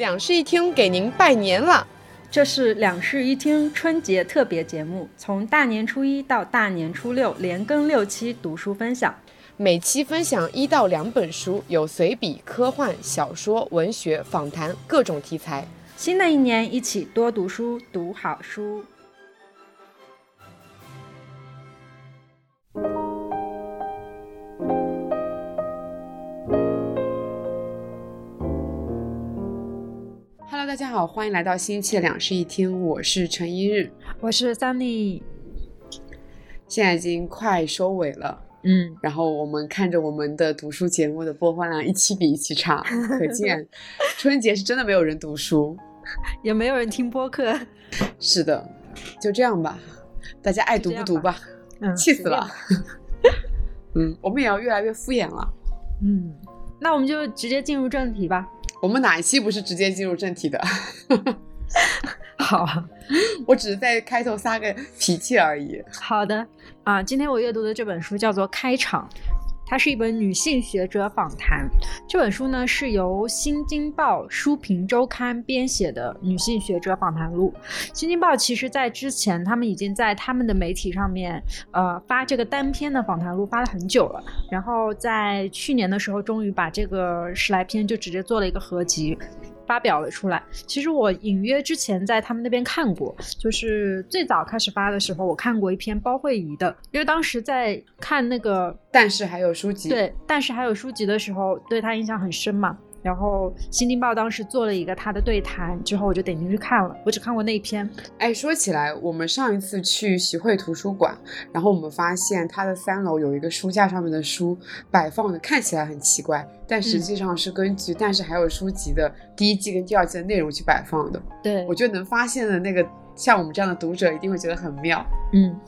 两室一厅给您拜年了。这是两室一厅春节特别节目，从大年初一到大年初六，连更六期读书分享。每期分享一到两本书，有随笔、科幻、小说、文学、访谈，各种题材。新的一年，一起多读书，读好书。大家好，欢迎来到新一期的两室一厅，我是陈一日，我是 Sunny。现在已经快收尾了。嗯，然后我们看着我们的读书节目的播放量一期比一期差，可见春节是真的没有人读书，也没有人听播客。是的，就这样吧，大家爱读不读吧。嗯，气死了。嗯，我们也要越来越敷衍了。嗯，那我们就直接进入正题吧。我们哪一期不是直接进入正题的？好，我只是在开头撒个脾气而已。好的，啊，今天我阅读的这本书叫做《开场》，它是一本女性学者访谈。这本书呢是由《新京报书评周刊》编写的女性学者访谈录。《新京报》其实在之前，他们已经在他们的媒体上面，呃，发这个单篇的访谈录发了很久了。然后在去年的时候，终于把这个十来篇就直接做了一个合集。发表了出来。其实我隐约之前在他们那边看过，就是最早开始发的时候，我看过一篇包慧仪的，因为当时在看那个，但是还有书籍，对，但是还有书籍的时候，对他印象很深嘛。然后《新京报》当时做了一个他的对谈，之后我就点进去看了。我只看过那一篇。哎，说起来，我们上一次去徐汇图书馆，然后我们发现它的三楼有一个书架上面的书摆放的看起来很奇怪，但实际上是根据《但是还有书籍》的第一季跟第二季的内容去摆放的。对，我觉得能发现的那个像我们这样的读者一定会觉得很妙。嗯，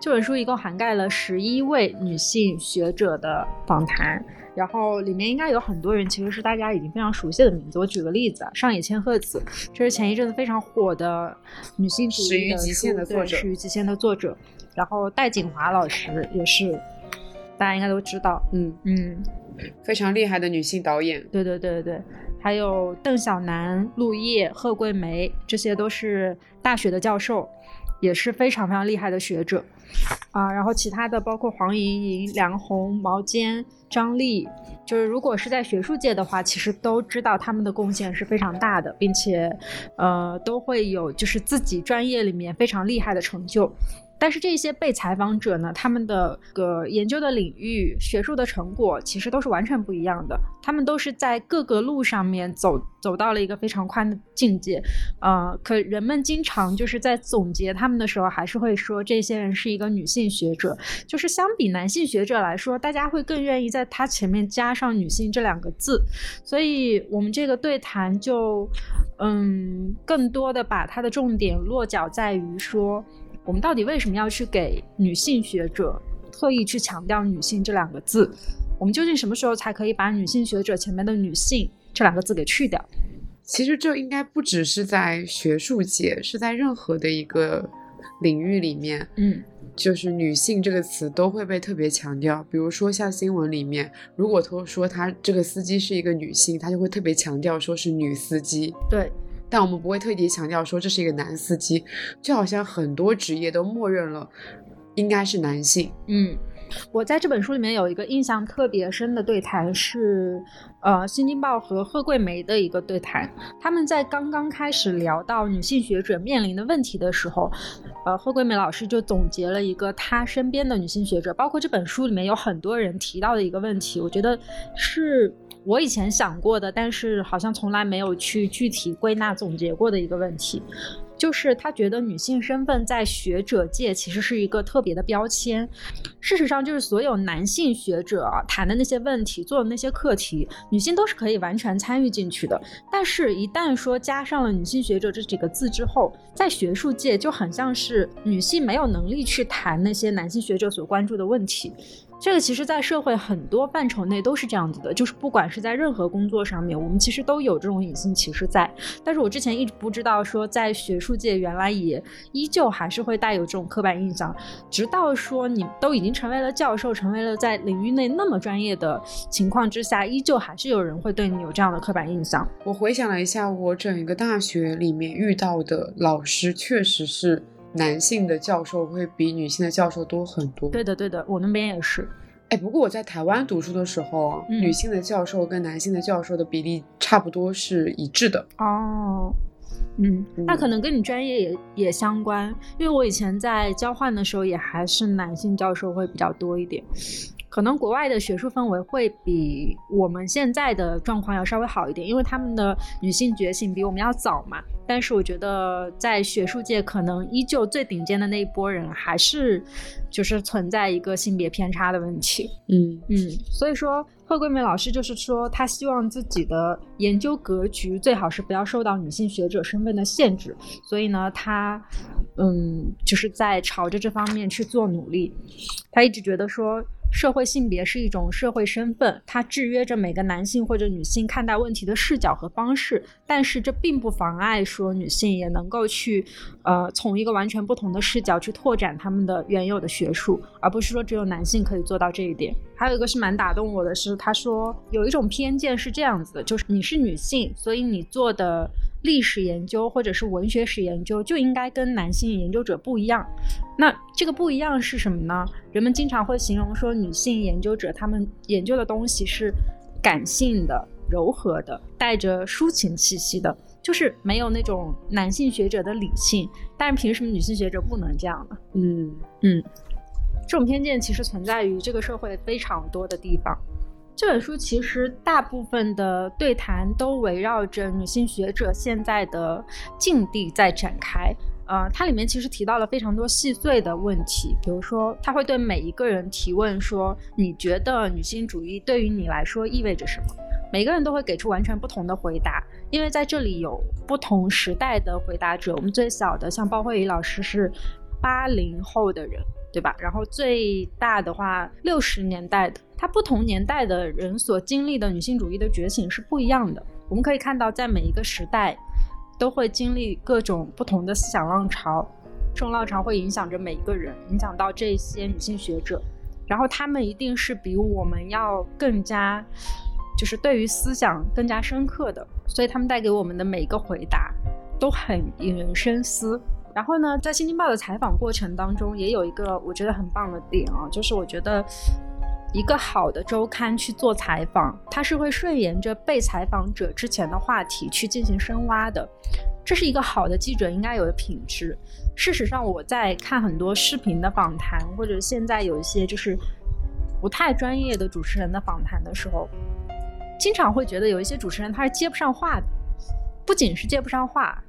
这本书一共涵盖了十一位女性学者的访谈。然后里面应该有很多人，其实是大家已经非常熟悉的名字。我举个例子，上野千鹤子，这是前一阵子非常火的女性主义极限》的作者，《始于极限》的作者。然后戴锦华老师也是，大家应该都知道，嗯嗯，非常厉害的女性导演。对对对对对，还有邓小楠、陆叶、贺桂梅，这些都是大学的教授，也是非常非常厉害的学者。啊，然后其他的包括黄莹莹、梁红、毛尖、张丽，就是如果是在学术界的话，其实都知道他们的贡献是非常大的，并且，呃，都会有就是自己专业里面非常厉害的成就。但是这些被采访者呢，他们的个研究的领域、学术的成果其实都是完全不一样的。他们都是在各个路上面走走到了一个非常宽的境界，呃，可人们经常就是在总结他们的时候，还是会说这些人是一个女性学者。就是相比男性学者来说，大家会更愿意在他前面加上“女性”这两个字。所以，我们这个对谈就，嗯，更多的把它的重点落脚在于说。我们到底为什么要去给女性学者特意去强调“女性”这两个字？我们究竟什么时候才可以把女性学者前面的“女性”这两个字给去掉？其实这应该不只是在学术界，是在任何的一个领域里面，嗯，就是“女性”这个词都会被特别强调。比如说像新闻里面，如果他说他这个司机是一个女性，他就会特别强调说是女司机。对。但我们不会特地强调说这是一个男司机，就好像很多职业都默认了应该是男性。嗯，我在这本书里面有一个印象特别深的对谈是，呃，《新京报》和贺桂梅的一个对谈。他们在刚刚开始聊到女性学者面临的问题的时候，呃，贺桂梅老师就总结了一个她身边的女性学者，包括这本书里面有很多人提到的一个问题，我觉得是。我以前想过的，但是好像从来没有去具体归纳总结过的一个问题，就是他觉得女性身份在学者界其实是一个特别的标签。事实上，就是所有男性学者谈的那些问题、做的那些课题，女性都是可以完全参与进去的。但是，一旦说加上了女性学者这几个字之后，在学术界就很像是女性没有能力去谈那些男性学者所关注的问题。这个其实，在社会很多范畴内都是这样子的，就是不管是在任何工作上面，我们其实都有这种隐性歧视在。但是我之前一直不知道，说在学术界原来也依旧还是会带有这种刻板印象，直到说你都已经成为了教授，成为了在领域内那么专业的情况之下，依旧还是有人会对你有这样的刻板印象。我回想了一下，我整个大学里面遇到的老师，确实是。男性的教授会比女性的教授多很多。对的，对的，我那边也是。哎，不过我在台湾读书的时候，女性的教授跟男性的教授的比例差不多是一致的。哦，嗯，那可能跟你专业也也相关，因为我以前在交换的时候也还是男性教授会比较多一点。可能国外的学术氛围会比我们现在的状况要稍微好一点，因为他们的女性觉醒比我们要早嘛。但是我觉得在学术界，可能依旧最顶尖的那一波人，还是就是存在一个性别偏差的问题。嗯嗯，所以说贺桂梅老师就是说，她希望自己的研究格局最好是不要受到女性学者身份的限制。所以呢，她嗯就是在朝着这方面去做努力。她一直觉得说。社会性别是一种社会身份，它制约着每个男性或者女性看待问题的视角和方式。但是这并不妨碍说女性也能够去，呃，从一个完全不同的视角去拓展他们的原有的学术，而不是说只有男性可以做到这一点。还有一个是蛮打动我的是，他说有一种偏见是这样子的，就是你是女性，所以你做的。历史研究或者是文学史研究就应该跟男性研究者不一样。那这个不一样是什么呢？人们经常会形容说，女性研究者他们研究的东西是感性的、柔和的，带着抒情气息的，就是没有那种男性学者的理性。但是凭什么女性学者不能这样呢？嗯嗯，这种偏见其实存在于这个社会非常多的地方。这本书其实大部分的对谈都围绕着女性学者现在的境地在展开。呃，它里面其实提到了非常多细碎的问题，比如说，他会对每一个人提问说：“你觉得女性主义对于你来说意味着什么？”每个人都会给出完全不同的回答，因为在这里有不同时代的回答者。我们最小的像包慧仪老师是八零后的人，对吧？然后最大的话六十年代的。它不同年代的人所经历的女性主义的觉醒是不一样的。我们可以看到，在每一个时代，都会经历各种不同的思想浪潮，这种浪潮会影响着每一个人，影响到这些女性学者。然后他们一定是比我们要更加，就是对于思想更加深刻的，所以他们带给我们的每一个回答都很引人深思。然后呢，在《新京报》的采访过程当中，也有一个我觉得很棒的点啊，就是我觉得。一个好的周刊去做采访，它是会顺沿着被采访者之前的话题去进行深挖的，这是一个好的记者应该有的品质。事实上，我在看很多视频的访谈，或者现在有一些就是不太专业的主持人的访谈的时候，经常会觉得有一些主持人他是接不上话的，不仅是接不上话，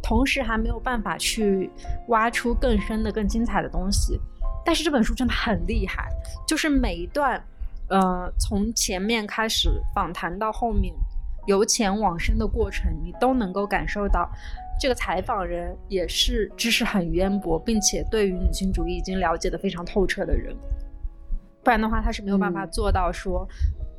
同时还没有办法去挖出更深的、更精彩的东西。但是这本书真的很厉害，就是每一段，呃，从前面开始访谈到后面由浅往深的过程，你都能够感受到，这个采访人也是知识很渊博，并且对于女性主义已经了解的非常透彻的人，不然的话他是没有办法做到说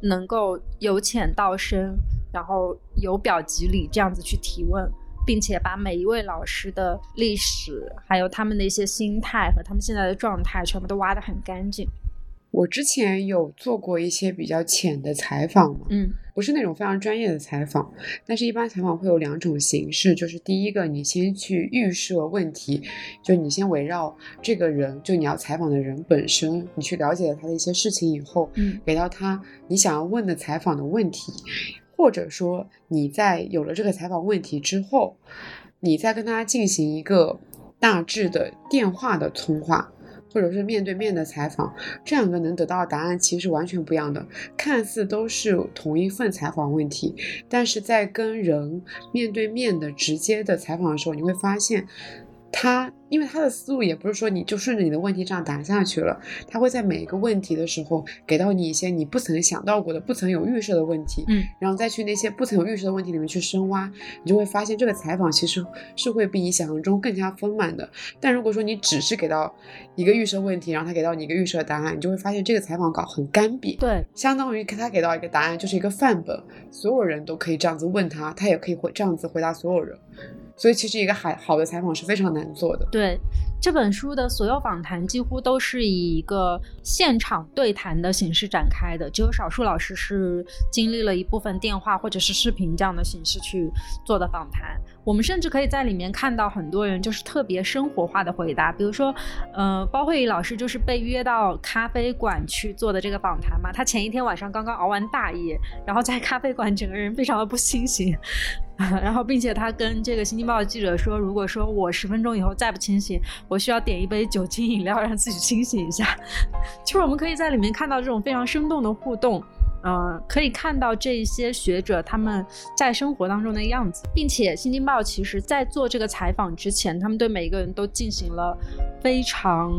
能够由浅到深，然后由表及里这样子去提问。并且把每一位老师的历史，还有他们的一些心态和他们现在的状态，全部都挖得很干净。我之前有做过一些比较浅的采访嘛，嗯，不是那种非常专业的采访，但是一般采访会有两种形式，就是第一个，你先去预设问题，就你先围绕这个人，就你要采访的人本身，你去了解了他的一些事情以后，嗯，给到他你想要问的采访的问题。或者说你在有了这个采访问题之后，你再跟他进行一个大致的电话的通话，或者是面对面的采访，这两个能得到的答案其实完全不一样的。看似都是同一份采访问题，但是在跟人面对面的直接的采访的时候，你会发现他因为他的思路也不是说你就顺着你的问题这样答下去了，他会在每一个问题的时候给到你一些你不曾想到过的、不曾有预设的问题，嗯，然后再去那些不曾有预设的问题里面去深挖，你就会发现这个采访其实是会比你想象中更加丰满的。但如果说你只是给到一个预设问题，然后他给到你一个预设答案，你就会发现这个采访稿很干瘪，对，相当于他给到一个答案就是一个范本，所有人都可以这样子问他，他也可以回这样子回答所有人。所以其实一个好好的采访是非常难做的。对，这本书的所有访谈几乎都是以一个现场对谈的形式展开的，只有少数老师是经历了一部分电话或者是视频这样的形式去做的访谈。我们甚至可以在里面看到很多人就是特别生活化的回答，比如说，呃，包慧怡老师就是被约到咖啡馆去做的这个访谈嘛，他前一天晚上刚刚熬完大夜，然后在咖啡馆整个人非常的不清醒。然后，并且他跟这个《新京报》的记者说：“如果说我十分钟以后再不清醒，我需要点一杯酒精饮料让自己清醒一下。”其实我们可以在里面看到这种非常生动的互动，嗯，可以看到这一些学者他们在生活当中的样子，并且《新京报》其实在做这个采访之前，他们对每一个人都进行了非常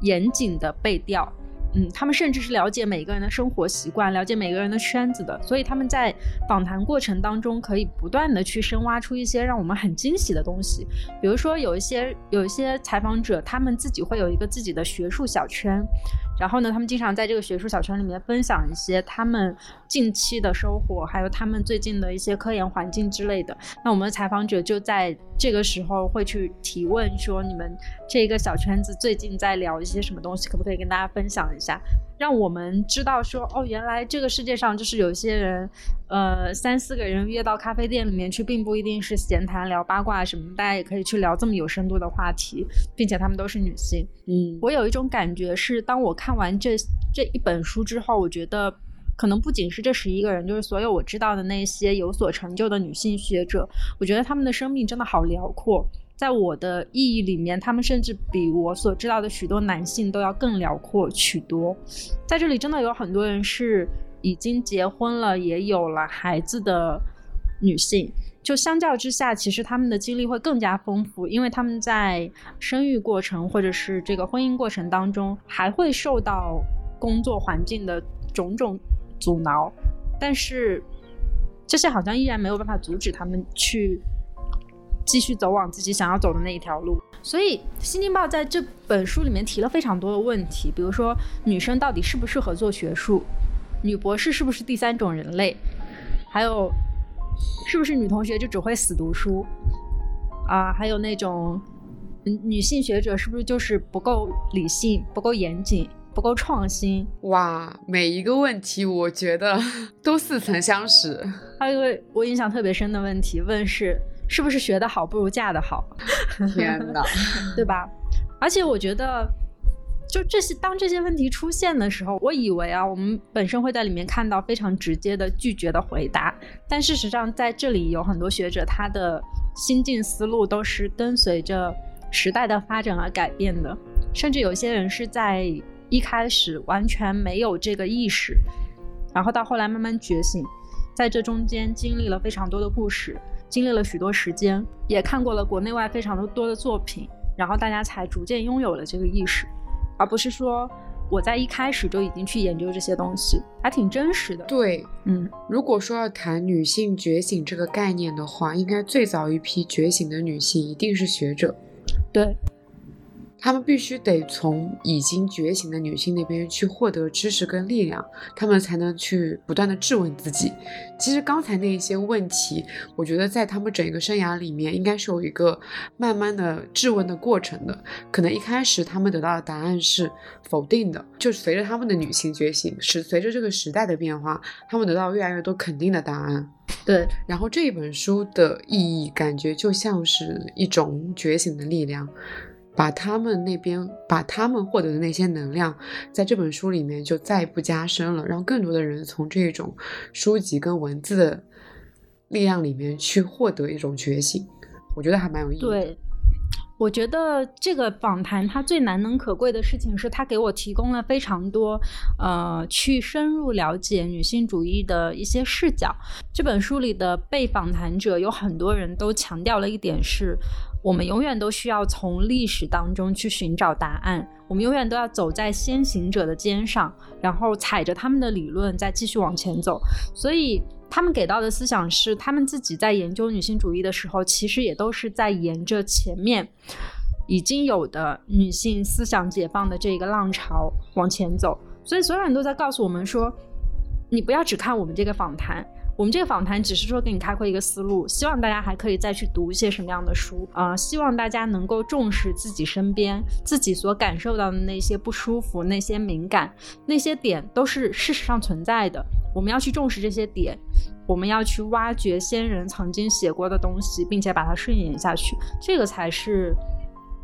严谨的背调。嗯，他们甚至是了解每个人的生活习惯，了解每个人的圈子的，所以他们在访谈过程当中可以不断的去深挖出一些让我们很惊喜的东西。比如说，有一些有一些采访者，他们自己会有一个自己的学术小圈。然后呢，他们经常在这个学术小圈里面分享一些他们近期的收获，还有他们最近的一些科研环境之类的。那我们的采访者就在这个时候会去提问说：“你们这个小圈子最近在聊一些什么东西？可不可以跟大家分享一下？”让我们知道说：“哦，原来这个世界上就是有一些人，呃，三四个人约到咖啡店里面去，并不一定是闲谈聊八卦什么，大家也可以去聊这么有深度的话题，并且他们都是女性。”嗯，我有一种感觉是，当我看完这这一本书之后，我觉得可能不仅是这十一个人，就是所有我知道的那些有所成就的女性学者，我觉得他们的生命真的好辽阔。在我的意义里面，他们甚至比我所知道的许多男性都要更辽阔许多。在这里，真的有很多人是已经结婚了，也有了孩子的女性。就相较之下，其实他们的经历会更加丰富，因为他们在生育过程或者是这个婚姻过程当中，还会受到工作环境的种种阻挠，但是这些好像依然没有办法阻止他们去继续走往自己想要走的那一条路。所以，《新京报》在这本书里面提了非常多的问题，比如说女生到底适不适合做学术，女博士是不是第三种人类，还有。是不是女同学就只会死读书啊？还有那种女性学者是不是就是不够理性、不够严谨、不够创新？哇，每一个问题我觉得 都似曾相识。还有一个我印象特别深的问题，问是是不是学的好不如嫁的好？天哪，对吧？而且我觉得。就这些，当这些问题出现的时候，我以为啊，我们本身会在里面看到非常直接的拒绝的回答，但事实上，在这里有很多学者，他的心境思路都是跟随着时代的发展而改变的，甚至有些人是在一开始完全没有这个意识，然后到后来慢慢觉醒，在这中间经历了非常多的故事，经历了许多时间，也看过了国内外非常多的作品，然后大家才逐渐拥有了这个意识。而不是说我在一开始就已经去研究这些东西，还挺真实的。对，嗯，如果说要谈女性觉醒这个概念的话，应该最早一批觉醒的女性一定是学者。对。他们必须得从已经觉醒的女性那边去获得知识跟力量，他们才能去不断的质问自己。其实刚才那一些问题，我觉得在他们整个生涯里面，应该是有一个慢慢的质问的过程的。可能一开始他们得到的答案是否定的，就随着他们的女性觉醒，是随着这个时代的变化，他们得到越来越多肯定的答案。对，然后这一本书的意义，感觉就像是一种觉醒的力量。把他们那边，把他们获得的那些能量，在这本书里面就再不加深了，让更多的人从这种书籍跟文字的力量里面去获得一种觉醒，我觉得还蛮有意义的。对，我觉得这个访谈它最难能可贵的事情是，它给我提供了非常多，呃，去深入了解女性主义的一些视角。这本书里的被访谈者有很多人都强调了一点是。我们永远都需要从历史当中去寻找答案，我们永远都要走在先行者的肩上，然后踩着他们的理论再继续往前走。所以他们给到的思想是，他们自己在研究女性主义的时候，其实也都是在沿着前面已经有的女性思想解放的这个浪潮往前走。所以所有人都在告诉我们说，你不要只看我们这个访谈。我们这个访谈只是说给你开阔一个思路，希望大家还可以再去读一些什么样的书啊？希望大家能够重视自己身边自己所感受到的那些不舒服、那些敏感、那些点都是事实上存在的。我们要去重视这些点，我们要去挖掘先人曾经写过的东西，并且把它顺延下去，这个才是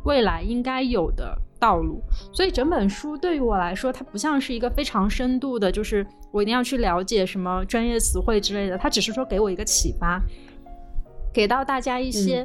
未来应该有的道路。所以整本书对于我来说，它不像是一个非常深度的，就是。我一定要去了解什么专业词汇之类的，它只是说给我一个启发，给到大家一些，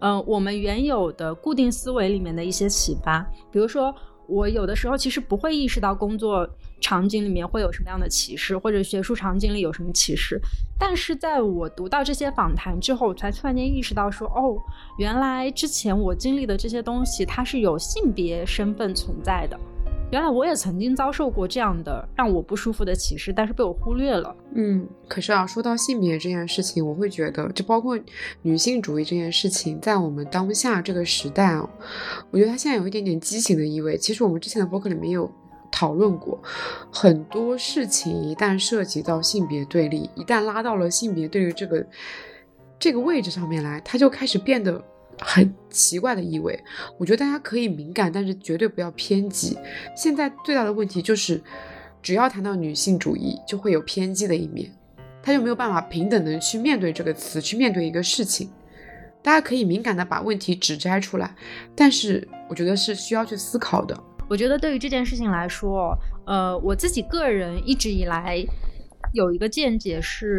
嗯，我们原有的固定思维里面的一些启发。比如说，我有的时候其实不会意识到工作场景里面会有什么样的歧视，或者学术场景里有什么歧视，但是在我读到这些访谈之后，我才突然间意识到说，哦，原来之前我经历的这些东西，它是有性别身份存在的。原来我也曾经遭受过这样的让我不舒服的歧视，但是被我忽略了。嗯，可是啊，说到性别这件事情，我会觉得，就包括女性主义这件事情，在我们当下这个时代啊，我觉得它现在有一点点畸形的意味。其实我们之前的博客里面有讨论过，很多事情一旦涉及到性别对立，一旦拉到了性别对立这个这个位置上面来，它就开始变得。很奇怪的意味，我觉得大家可以敏感，但是绝对不要偏激。现在最大的问题就是，只要谈到女性主义，就会有偏激的一面，他就没有办法平等的去面对这个词，去面对一个事情。大家可以敏感的把问题指摘出来，但是我觉得是需要去思考的。我觉得对于这件事情来说，呃，我自己个人一直以来有一个见解是。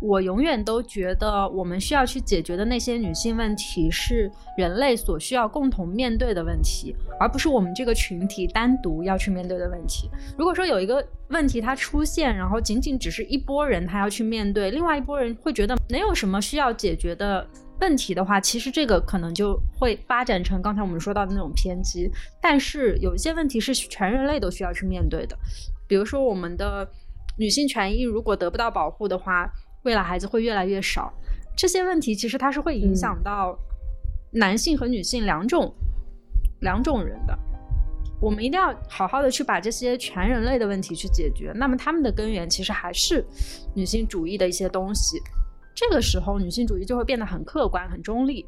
我永远都觉得，我们需要去解决的那些女性问题，是人类所需要共同面对的问题，而不是我们这个群体单独要去面对的问题。如果说有一个问题它出现，然后仅仅只是一波人他要去面对，另外一波人会觉得没有什么需要解决的问题的话，其实这个可能就会发展成刚才我们说到的那种偏激。但是有一些问题是全人类都需要去面对的，比如说我们的女性权益如果得不到保护的话。未来孩子会越来越少，这些问题其实它是会影响到男性和女性两种两种人的。我们一定要好好的去把这些全人类的问题去解决。那么他们的根源其实还是女性主义的一些东西。这个时候女性主义就会变得很客观、很中立，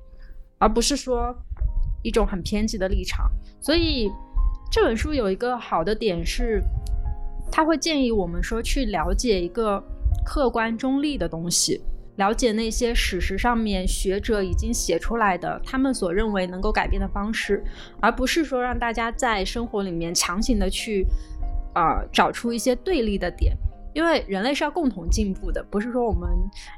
而不是说一种很偏激的立场。所以这本书有一个好的点是，他会建议我们说去了解一个。客观中立的东西，了解那些史实上面学者已经写出来的，他们所认为能够改变的方式，而不是说让大家在生活里面强行的去，呃，找出一些对立的点。因为人类是要共同进步的，不是说我们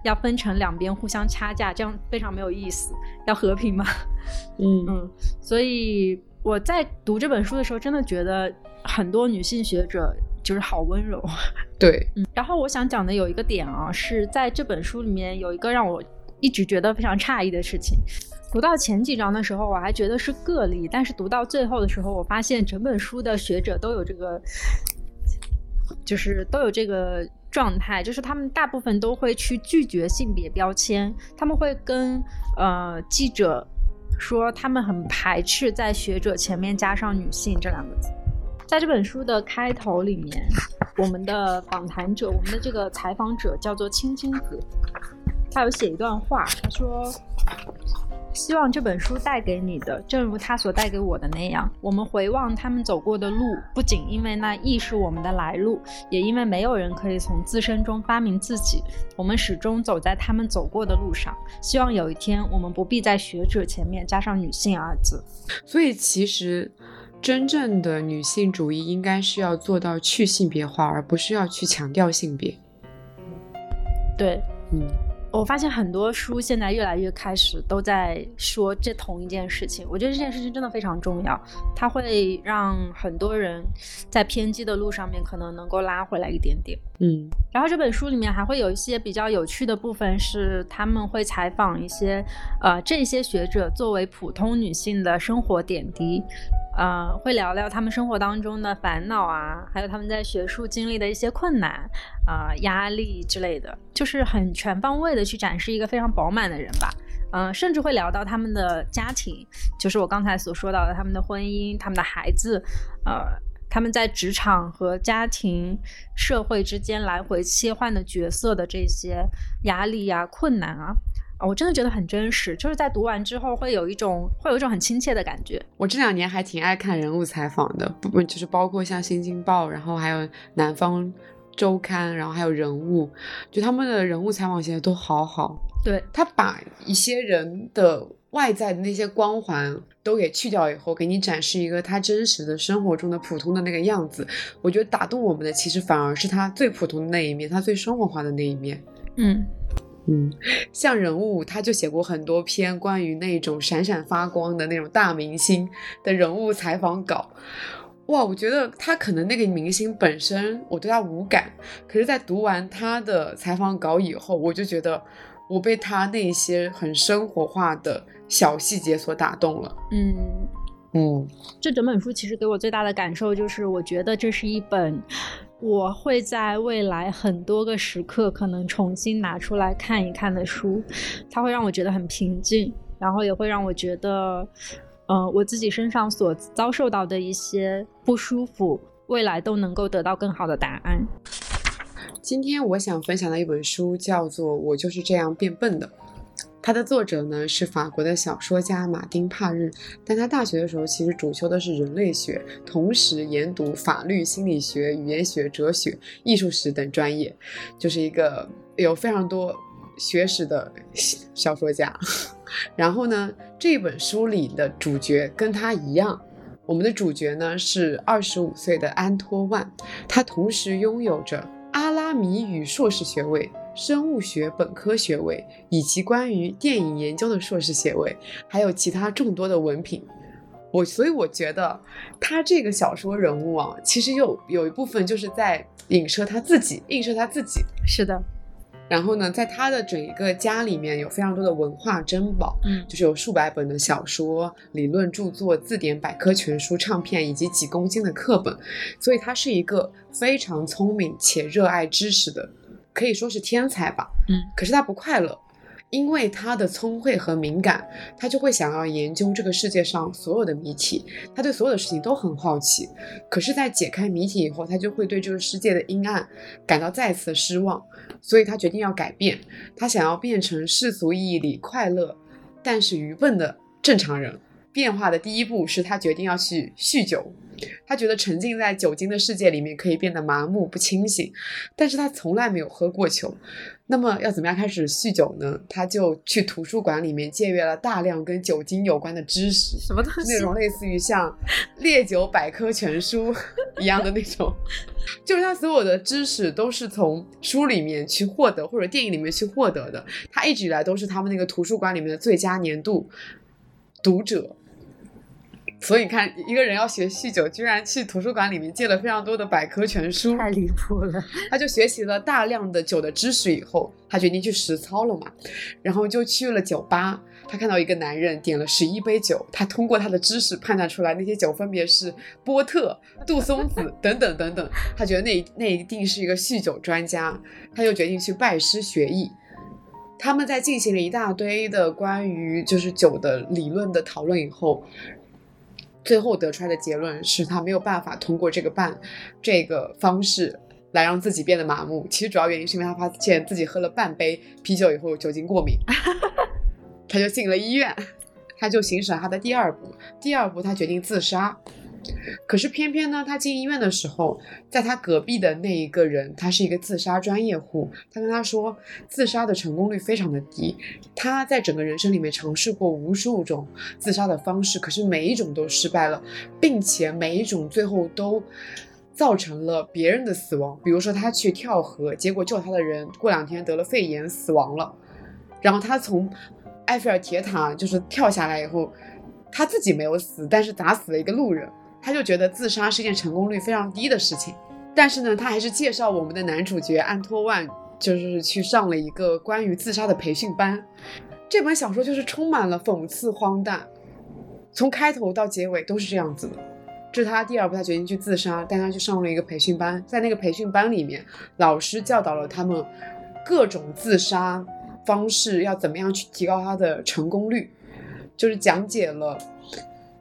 要分成两边互相掐架，这样非常没有意思。要和平嘛，嗯嗯。所以我在读这本书的时候，真的觉得很多女性学者。就是好温柔，对，嗯。然后我想讲的有一个点啊，是在这本书里面有一个让我一直觉得非常诧异的事情。读到前几章的时候，我还觉得是个例，但是读到最后的时候，我发现整本书的学者都有这个，就是都有这个状态，就是他们大部分都会去拒绝性别标签，他们会跟呃记者说，他们很排斥在学者前面加上女性这两个字。在这本书的开头里面，我们的访谈者，我们的这个采访者叫做青青子，他有写一段话，他说：“希望这本书带给你的，正如他所带给我的那样。我们回望他们走过的路，不仅因为那亦是我们的来路，也因为没有人可以从自身中发明自己。我们始终走在他们走过的路上。希望有一天，我们不必在学者前面加上女性二字。所以，其实。”真正的女性主义应该是要做到去性别化，而不是要去强调性别。对，嗯，我发现很多书现在越来越开始都在说这同一件事情，我觉得这件事情真的非常重要，它会让很多人在偏激的路上面可能能够拉回来一点点。嗯，然后这本书里面还会有一些比较有趣的部分，是他们会采访一些呃这些学者作为普通女性的生活点滴。呃，会聊聊他们生活当中的烦恼啊，还有他们在学术经历的一些困难啊、压力之类的，就是很全方位的去展示一个非常饱满的人吧。嗯、甚至会聊到他们的家庭，就是我刚才所说到的他们的婚姻、他们的孩子，呃，他们在职场和家庭、社会之间来回切换的角色的这些压力呀、困难啊。啊我真的觉得很真实，就是在读完之后会有一种会有一种很亲切的感觉。我这两年还挺爱看人物采访的，不不就是包括像《新京报》，然后还有《南方周刊》，然后还有人物，就他们的人物采访写的都好好。对，他把一些人的外在的那些光环都给去掉以后，给你展示一个他真实的生活中的普通的那个样子。我觉得打动我们的其实反而是他最普通的那一面，他最生活化的那一面。嗯。嗯，像人物，他就写过很多篇关于那种闪闪发光的那种大明星的人物采访稿。哇，我觉得他可能那个明星本身我对他无感，可是，在读完他的采访稿以后，我就觉得我被他那些很生活化的小细节所打动了。嗯，嗯这整本书其实给我最大的感受就是，我觉得这是一本我会在未来很多个时刻可能重新拿出来看一看的书。它会让我觉得很平静，然后也会让我觉得，呃、我自己身上所遭受到的一些不舒服，未来都能够得到更好的答案。今天我想分享的一本书叫做《我就是这样变笨的》，它的作者呢是法国的小说家马丁·帕日，但他大学的时候其实主修的是人类学，同时研读法律、心理学、语言学、哲学、艺术史等专业，就是一个有非常多学识的小说家。然后呢，这本书里的主角跟他一样。我们的主角呢是二十五岁的安托万，他同时拥有着拉米与硕士学位、生物学本科学位以及关于电影研究的硕士学位，还有其他众多的文凭。我所以我觉得他这个小说人物啊，其实有有一部分就是在影射他自己，映射他自己。是的，然后呢，在他的整一个家里面有非常多的文化珍宝，嗯就是有数百本的小说、理论著作、字典、百科全书、唱片以及几公斤的课本，所以他是一个非常聪明且热爱知识的，可以说是天才吧。嗯，可是他不快乐。因为他的聪慧和敏感，他就会想要研究这个世界上所有的谜题，他对所有的事情都很好奇。可是，在解开谜题以后，他就会对这个世界的阴暗感到再次的失望，所以他决定要改变，他想要变成世俗意义里快乐但是愚笨的正常人。变化的第一步是他决定要去酗酒，他觉得沉浸在酒精的世界里面可以变得麻木不清醒，但是他从来没有喝过酒。那么要怎么样开始酗酒呢？他就去图书馆里面借阅了大量跟酒精有关的知识，什么东西那种类似于像 烈酒百科全书 一样的那种，就是他所有的知识都是从书里面去获得，或者电影里面去获得的。他一直以来都是他们那个图书馆里面的最佳年度读者。所以你看，一个人要学酗酒，居然去图书馆里面借了非常多的百科全书，太离谱了。他就学习了大量的酒的知识以后，他决定去实操了嘛，然后就去了酒吧。他看到一个男人点了十一杯酒，他通过他的知识判断出来那些酒分别是波特、杜松子 等等等等。他觉得那那一定是一个酗酒专家，他就决定去拜师学艺。他们在进行了一大堆的关于就是酒的理论的讨论以后，最后得出来的结论是他没有办法通过这个办这个方式来让自己变得麻木。其实主要原因是因为他发现自己喝了半杯啤酒以后酒精过敏，他就进了医院，他就行使了他的第二步。第二步，他决定自杀。可是偏偏呢，他进医院的时候，在他隔壁的那一个人，他是一个自杀专业户，他跟他说，自杀的成功率非常的低。他在整个人生里面尝试过无数种自杀的方式，可是每一种都失败了，并且每一种最后都造成了别人的死亡。比如说他去跳河，结果救他的人过两天得了肺炎死亡了。然后他从埃菲尔铁塔就是跳下来以后，他自己没有死，但是砸死了一个路人，他就觉得自杀是一件成功率非常低的事情。但是呢，他还是介绍我们的男主角安托万，就是去上了一个关于自杀的培训班。这本小说就是充满了讽刺荒诞，从开头到结尾都是这样子的。这是他第二部，他决定去自杀，但他去上了一个培训班，在那个培训班里面，老师教导了他们各种自杀方式，要怎么样去提高他的成功率，就是讲解了，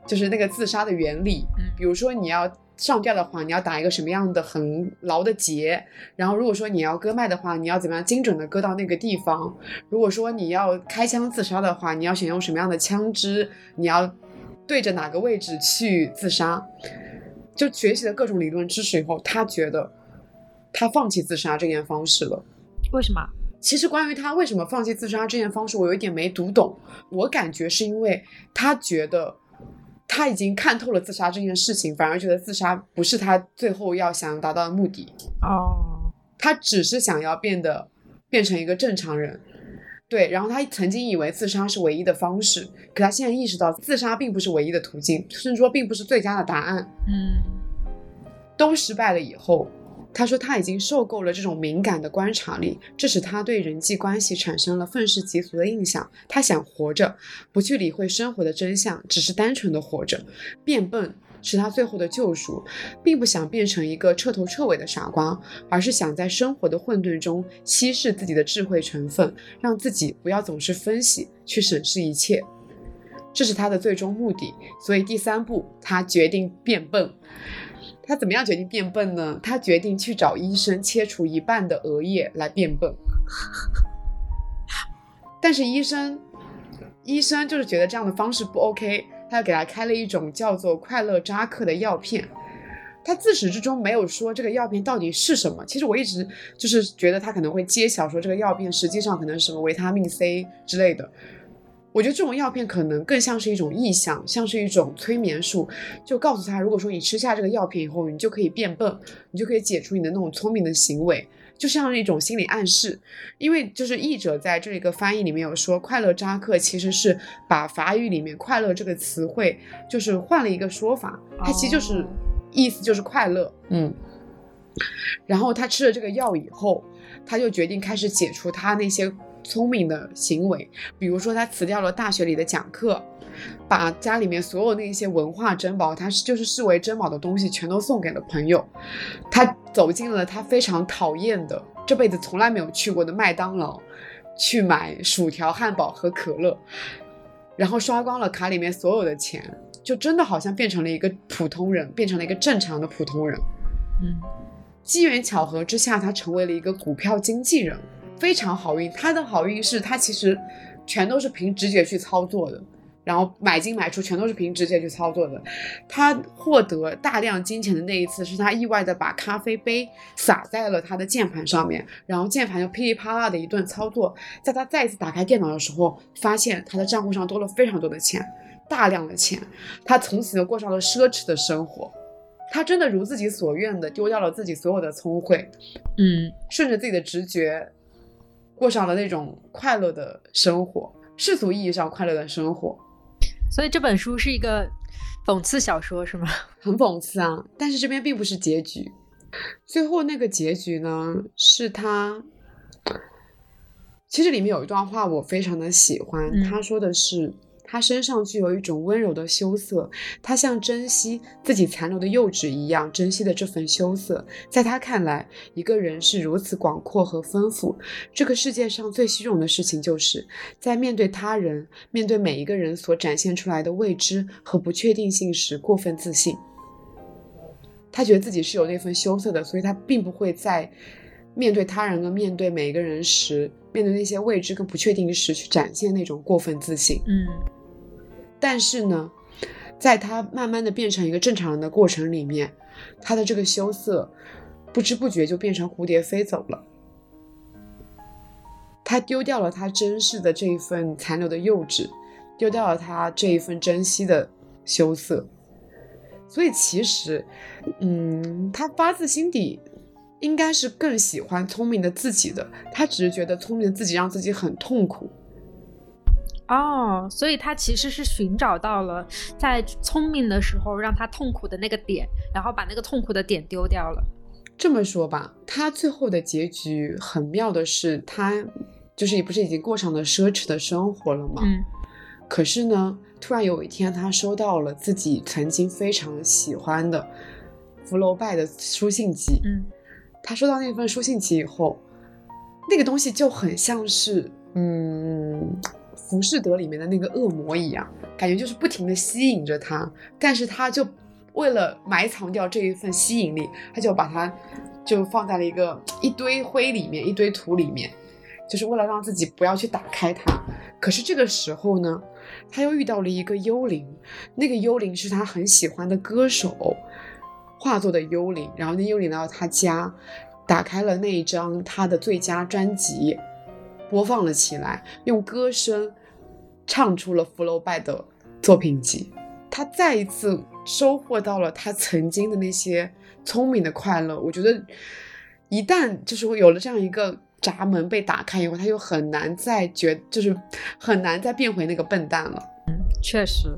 就是那个自杀的原理，比如说你要。上吊的话，你要打一个什么样的很牢的结？然后如果说你要割脉的话，你要怎么样精准的割到那个地方？如果说你要开枪自杀的话，你要选用什么样的枪支？你要对着哪个位置去自杀？就学习了各种理论知识以后，他觉得他放弃自杀这件方式了。为什么？其实关于他为什么放弃自杀这件方式，我有一点没读懂。我感觉是因为他觉得。他已经看透了自杀这件事情，反而觉得自杀不是他最后要想达到的目的。哦，他只是想要变得变成一个正常人。对，然后他曾经以为自杀是唯一的方式，可他现在意识到自杀并不是唯一的途径，甚至说并不是最佳的答案。嗯，都失败了以后。他说他已经受够了这种敏感的观察力，这使他对人际关系产生了愤世嫉俗的印象。他想活着，不去理会生活的真相，只是单纯的活着。变笨是他最后的救赎，并不想变成一个彻头彻尾的傻瓜，而是想在生活的混沌中稀释自己的智慧成分，让自己不要总是分析去审视一切。这是他的最终目的。所以第三步，他决定变笨。他怎么样决定变笨呢？他决定去找医生切除一半的额叶来变笨。但是医生，医生就是觉得这样的方式不 OK，他就给他开了一种叫做快乐扎克的药片。他自始至终没有说这个药片到底是什么。其实我一直就是觉得他可能会揭晓说这个药片实际上可能是什么维他命 C 之类的。我觉得这种药片可能更像是一种意象，像是一种催眠术，就告诉他，如果说你吃下这个药片以后，你就可以变笨，你就可以解除你的那种聪明的行为，就像一种心理暗示。因为就是译者在这个翻译里面有说，快乐扎克其实是把法语里面快乐这个词汇就是换了一个说法，它其实就是意思就是快乐，嗯。然后他吃了这个药以后，他就决定开始解除他那些。聪明的行为，比如说他辞掉了大学里的讲课，把家里面所有那些文化珍宝，他是就是视为珍宝的东西，全都送给了朋友。他走进了他非常讨厌的，这辈子从来没有去过的麦当劳，去买薯条、汉堡和可乐，然后刷光了卡里面所有的钱，就真的好像变成了一个普通人，变成了一个正常的普通人。嗯，机缘巧合之下，他成为了一个股票经纪人。非常好运，他的好运是他其实全都是凭直觉去操作的，然后买进买出全都是凭直觉去操作的。他获得大量金钱的那一次，是他意外的把咖啡杯洒在了他的键盘上面，然后键盘就噼里啪啦的一顿操作。在他再一次打开电脑的时候，发现他的账户上多了非常多的钱，大量的钱。他从此就过上了奢侈的生活。他真的如自己所愿的丢掉了自己所有的聪慧，嗯，顺着自己的直觉。过上了那种快乐的生活，世俗意义上快乐的生活。所以这本书是一个讽刺小说，是吗？很讽刺啊！但是这边并不是结局，最后那个结局呢，是他。其实里面有一段话我非常的喜欢，他说的是。他身上具有一种温柔的羞涩，他像珍惜自己残留的幼稚一样珍惜的这份羞涩。在他看来，一个人是如此广阔和丰富。这个世界上最虚荣的事情，就是在面对他人、面对每一个人所展现出来的未知和不确定性时过分自信。他觉得自己是有那份羞涩的，所以他并不会在面对他人跟面对每一个人时，面对那些未知跟不确定时去展现那种过分自信。嗯。但是呢，在他慢慢的变成一个正常人的过程里面，他的这个羞涩，不知不觉就变成蝴蝶飞走了。他丢掉了他珍视的这一份残留的幼稚，丢掉了他这一份珍惜的羞涩。所以其实，嗯，他发自心底应该是更喜欢聪明的自己的，他只是觉得聪明的自己让自己很痛苦。哦，所以他其实是寻找到了在聪明的时候让他痛苦的那个点，然后把那个痛苦的点丢掉了。这么说吧，他最后的结局很妙的是，他就是也不是已经过上了奢侈的生活了吗？嗯。可是呢，突然有一天，他收到了自己曾经非常喜欢的福楼拜的书信集。嗯。他收到那份书信集以后，那个东西就很像是，嗯。浮士德里面的那个恶魔一样，感觉就是不停的吸引着他，但是他就为了埋藏掉这一份吸引力，他就把它就放在了一个一堆灰里面，一堆土里面，就是为了让自己不要去打开它。可是这个时候呢，他又遇到了一个幽灵，那个幽灵是他很喜欢的歌手化作的幽灵，然后那幽灵来到他家，打开了那一张他的最佳专辑，播放了起来，用歌声。唱出了福楼拜的作品集，他再一次收获到了他曾经的那些聪明的快乐。我觉得，一旦就是有了这样一个闸门被打开以后，他就很难再觉，就是很难再变回那个笨蛋了。嗯，确实。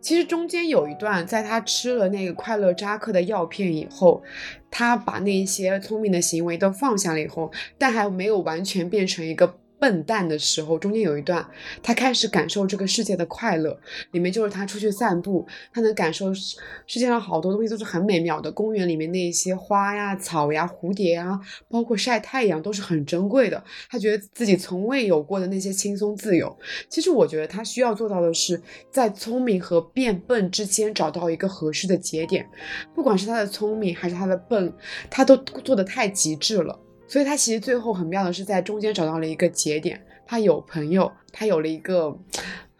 其实中间有一段，在他吃了那个快乐扎克的药片以后，他把那些聪明的行为都放下了以后，但还没有完全变成一个。笨蛋的时候，中间有一段，他开始感受这个世界的快乐。里面就是他出去散步，他能感受世界上好多东西都是很美妙的。公园里面那些花呀、草呀、蝴蝶啊，包括晒太阳都是很珍贵的。他觉得自己从未有过的那些轻松自由。其实我觉得他需要做到的是，在聪明和变笨之间找到一个合适的节点。不管是他的聪明还是他的笨，他都做的太极致了。所以他其实最后很妙的是在中间找到了一个节点，他有朋友，他有了一个，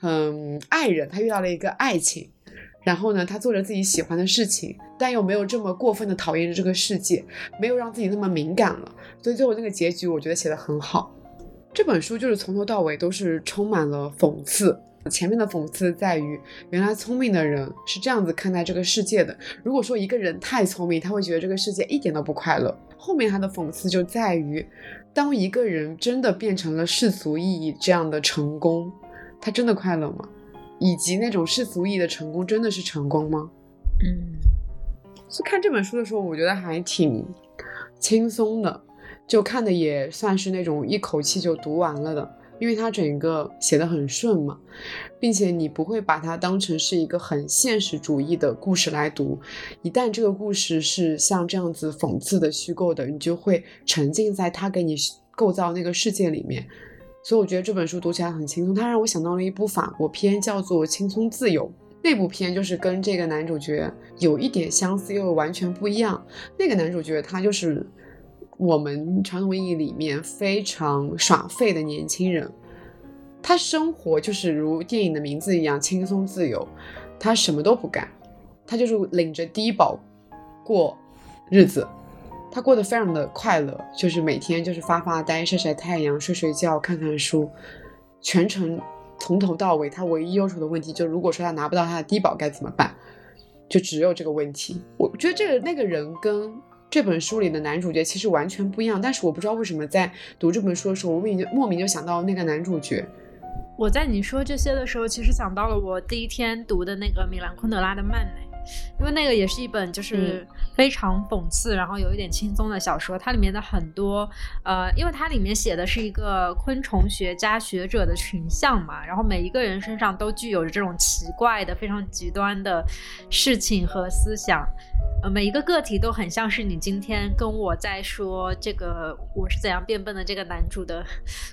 嗯，爱人，他遇到了一个爱情，然后呢，他做着自己喜欢的事情，但又没有这么过分的讨厌这个世界，没有让自己那么敏感了，所以最后那个结局我觉得写的很好。这本书就是从头到尾都是充满了讽刺。前面的讽刺在于，原来聪明的人是这样子看待这个世界的。如果说一个人太聪明，他会觉得这个世界一点都不快乐。后面他的讽刺就在于，当一个人真的变成了世俗意义这样的成功，他真的快乐吗？以及那种世俗意义的成功真的是成功吗？嗯，去看这本书的时候，我觉得还挺轻松的，就看的也算是那种一口气就读完了的。因为它整个写的很顺嘛，并且你不会把它当成是一个很现实主义的故事来读。一旦这个故事是像这样子讽刺的、虚构的，你就会沉浸在他给你构造那个世界里面。所以我觉得这本书读起来很轻松。它让我想到了一部法国片，叫做《轻松自由》。那部片就是跟这个男主角有一点相似，又完全不一样。那个男主角他就是。我们传统意义里面非常耍废的年轻人，他生活就是如电影的名字一样轻松自由，他什么都不干，他就是领着低保过日子，他过得非常的快乐，就是每天就是发发呆、晒晒太阳、睡睡觉、看看书，全程从头到尾，他唯一忧愁的问题就如果说他拿不到他的低保该怎么办，就只有这个问题。我觉得这个那个人跟。这本书里的男主角其实完全不一样，但是我不知道为什么在读这本书的时候，我莫名莫名就想到那个男主角。我在你说这些的时候，其实想到了我第一天读的那个米兰昆德拉的《曼雷》。因为那个也是一本就是非常讽刺，然后有一点轻松的小说。它里面的很多，呃，因为它里面写的是一个昆虫学家学者的群像嘛，然后每一个人身上都具有着这种奇怪的、非常极端的事情和思想。呃，每一个个体都很像是你今天跟我在说这个我是怎样变笨的这个男主的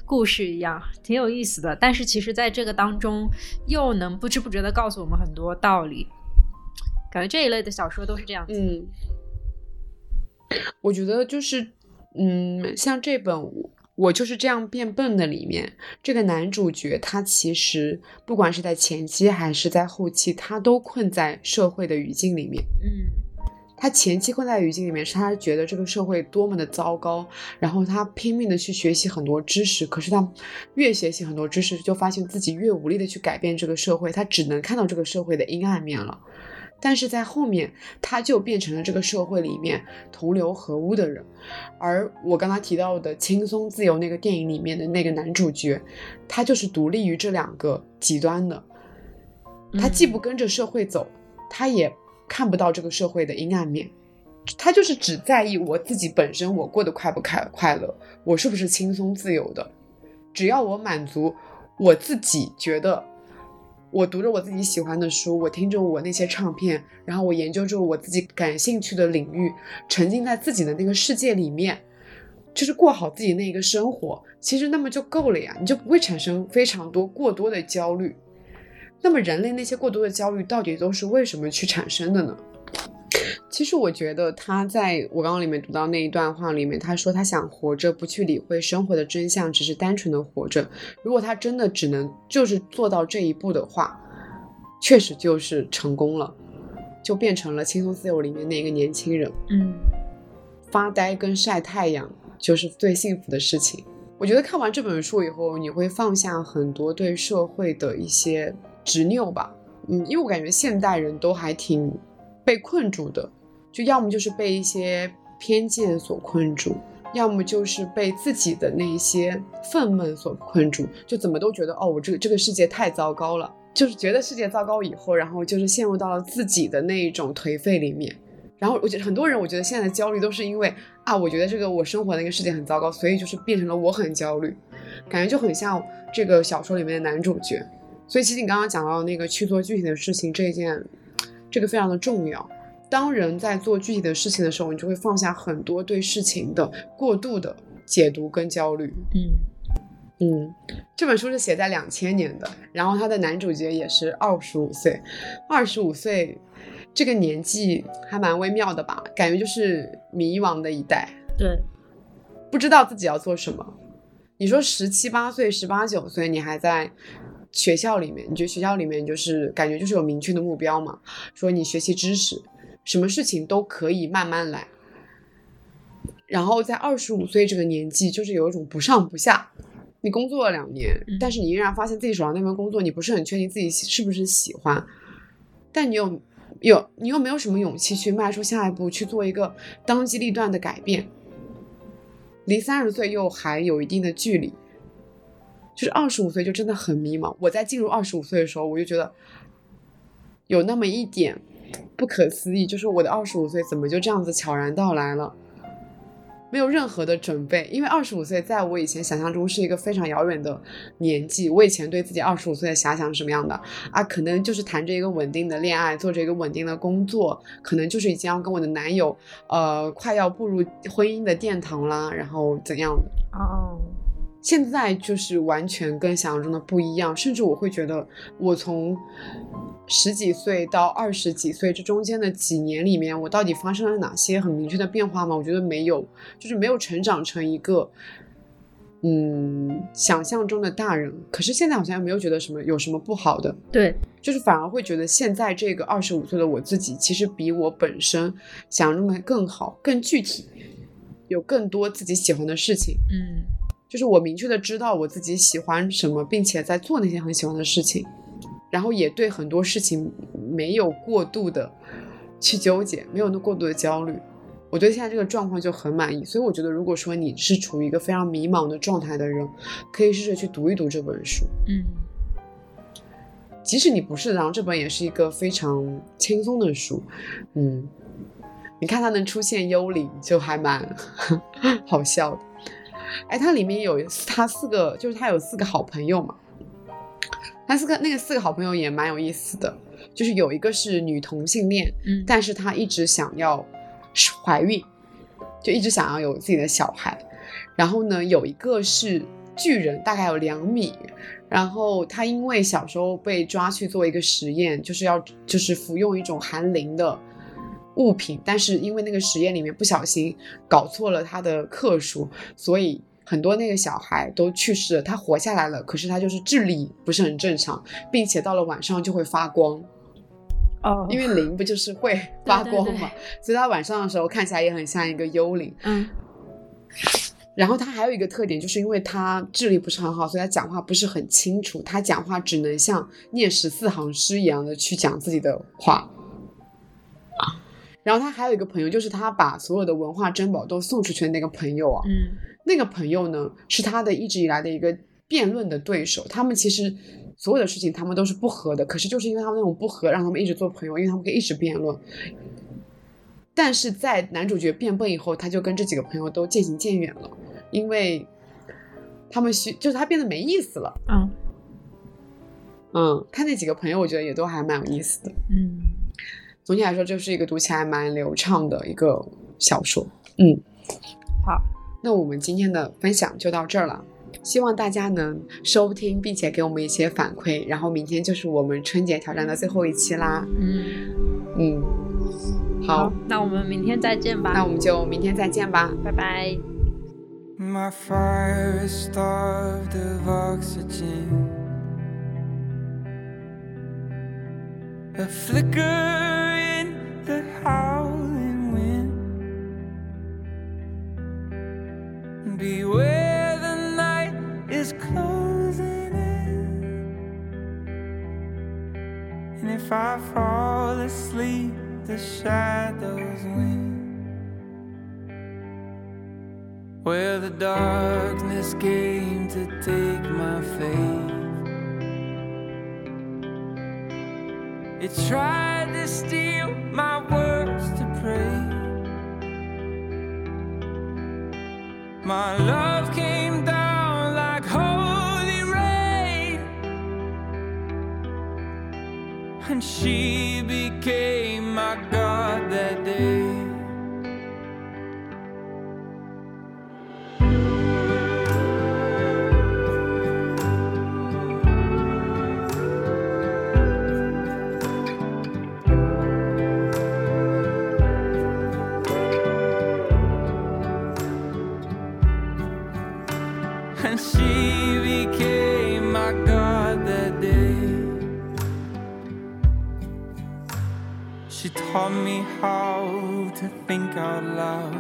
故事一样，挺有意思的。但是其实在这个当中，又能不知不觉的告诉我们很多道理。感觉这一类的小说都是这样子。嗯，我觉得就是，嗯，像这本《我就是这样变笨的》里面，这个男主角他其实不管是在前期还是在后期，他都困在社会的语境里面。嗯，他前期困在语境里面，是他觉得这个社会多么的糟糕，然后他拼命的去学习很多知识，可是他越学习很多知识，就发现自己越无力的去改变这个社会，他只能看到这个社会的阴暗面了。但是在后面他就变成了这个社会里面同流合污的人。而我刚刚提到的《轻松自由》那个电影里面的那个男主角，他就是独立于这两个极端的，他既不跟着社会走，他也看不到这个社会的阴暗面。他就是只在意我自己本身，我过得快不快快乐，我是不是轻松自由的。只要我满足我自己，觉得我读着我自己喜欢的书，我听着我那些唱片，然后我研究着我自己感兴趣的领域，沉浸在自己的那个世界里面，就是过好自己那一个生活，其实那么就够了呀，你就不会产生非常多过多的焦虑。那么人类那些过多的焦虑到底都是为什么去产生的呢？其实我觉得他在我刚刚里面读到那一段话里面，他说他想活着，不去理会生活的真相，只是单纯的活着。如果他真的只能就是做到这一步的话，确实就是成功了，就变成了轻松自由里面那一个年轻人。嗯，发呆跟晒太阳就是最幸福的事情。我觉得看完这本书以后，你会放下很多对社会的一些执拗吧。嗯，因为我感觉现代人都还挺被困住的。就要么就是被一些偏见所困住，要么就是被自己的那些愤懑所困住，就怎么都觉得哦，我这个这个世界太糟糕了，就是觉得世界糟糕以后，然后就是陷入到了自己的那一种颓废里面。然后我觉得很多人，我觉得现在的焦虑都是因为啊，我觉得这个我生活的那个世界很糟糕，所以就是变成了我很焦虑，感觉就很像这个小说里面的男主角。所以其实你刚刚讲到那个去做具体的事情这一件，这个非常的重要。当人在做具体的事情的时候，你就会放下很多对事情的过度的解读跟焦虑。嗯嗯，这本书是写在两千年的，然后它的男主角也是二十五岁，二十五岁这个年纪还蛮微妙的吧？感觉就是迷茫的一代，对，不知道自己要做什么。你说十七八岁、十八九岁，你还在学校里面，你觉得学校里面就是感觉就是有明确的目标嘛？说你学习知识。什么事情都可以慢慢来，然后在二十五岁这个年纪，就是有一种不上不下。你工作了两年，但是你依然发现自己手上那份工作，你不是很确定自己是不是喜欢，但你又有你又没有什么勇气去迈出下一步，去做一个当机立断的改变。离三十岁又还有一定的距离，就是二十五岁就真的很迷茫。我在进入二十五岁的时候，我就觉得有那么一点。不可思议，就是我的二十五岁怎么就这样子悄然到来了？没有任何的准备，因为二十五岁在我以前想象中是一个非常遥远的年纪。我以前对自己二十五岁的遐想是什么样的啊？可能就是谈着一个稳定的恋爱，做着一个稳定的工作，可能就是已经要跟我的男友，呃，快要步入婚姻的殿堂啦，然后怎样的？哦，现在就是完全跟想象中的不一样，甚至我会觉得我从。十几岁到二十几岁这中间的几年里面，我到底发生了哪些很明确的变化吗？我觉得没有，就是没有成长成一个，嗯，想象中的大人。可是现在好像又没有觉得什么有什么不好的，对，就是反而会觉得现在这个二十五岁的我自己，其实比我本身想象中的更好、更具体，有更多自己喜欢的事情。嗯，就是我明确的知道我自己喜欢什么，并且在做那些很喜欢的事情。然后也对很多事情没有过度的去纠结，没有那过度的焦虑，我对现在这个状况就很满意。所以我觉得，如果说你是处于一个非常迷茫的状态的人，可以试着去读一读这本书。嗯，即使你不是，然后这本也是一个非常轻松的书。嗯，你看它能出现幽灵，就还蛮 好笑的。哎，它里面有他四个，就是他有四个好朋友嘛。他四个那个四个好朋友也蛮有意思的，就是有一个是女同性恋，嗯，但是她一直想要怀孕，就一直想要有自己的小孩。然后呢，有一个是巨人，大概有两米，然后他因为小时候被抓去做一个实验，就是要就是服用一种含磷的物品，但是因为那个实验里面不小心搞错了他的克数，所以。很多那个小孩都去世了，他活下来了，可是他就是智力不是很正常，并且到了晚上就会发光。哦，因为灵不就是会发光嘛，所以他晚上的时候看起来也很像一个幽灵。嗯。然后他还有一个特点，就是因为他智力不是很好，所以他讲话不是很清楚，他讲话只能像念十四行诗一样的去讲自己的话。然后他还有一个朋友，就是他把所有的文化珍宝都送出去的那个朋友啊，嗯那个朋友呢是他的一直以来的一个辩论的对手，他们其实所有的事情他们都是不和的，可是就是因为他们那种不和，让他们一直做朋友，因为他们可以一直辩论。但是在男主角变笨以后，他就跟这几个朋友都渐行渐远了，因为他们需就是他变得没意思了。嗯嗯，他那几个朋友我觉得也都还蛮有意思的。嗯，总体来说，就是一个读起来蛮流畅的一个小说。嗯，好，那我们今天的分享就到这儿了。希望大家能收听，并且给我们一些反馈。然后明天就是我们春节挑战的最后一期啦。嗯，嗯，好，那我们明天再见吧。那我们就明天再见吧。拜拜。My fire is starved of oxygen. A flicker if I fall asleep, the shadows win. Where the darkness came to take my faith. It tried to steal my words to pray. My love she think out loud,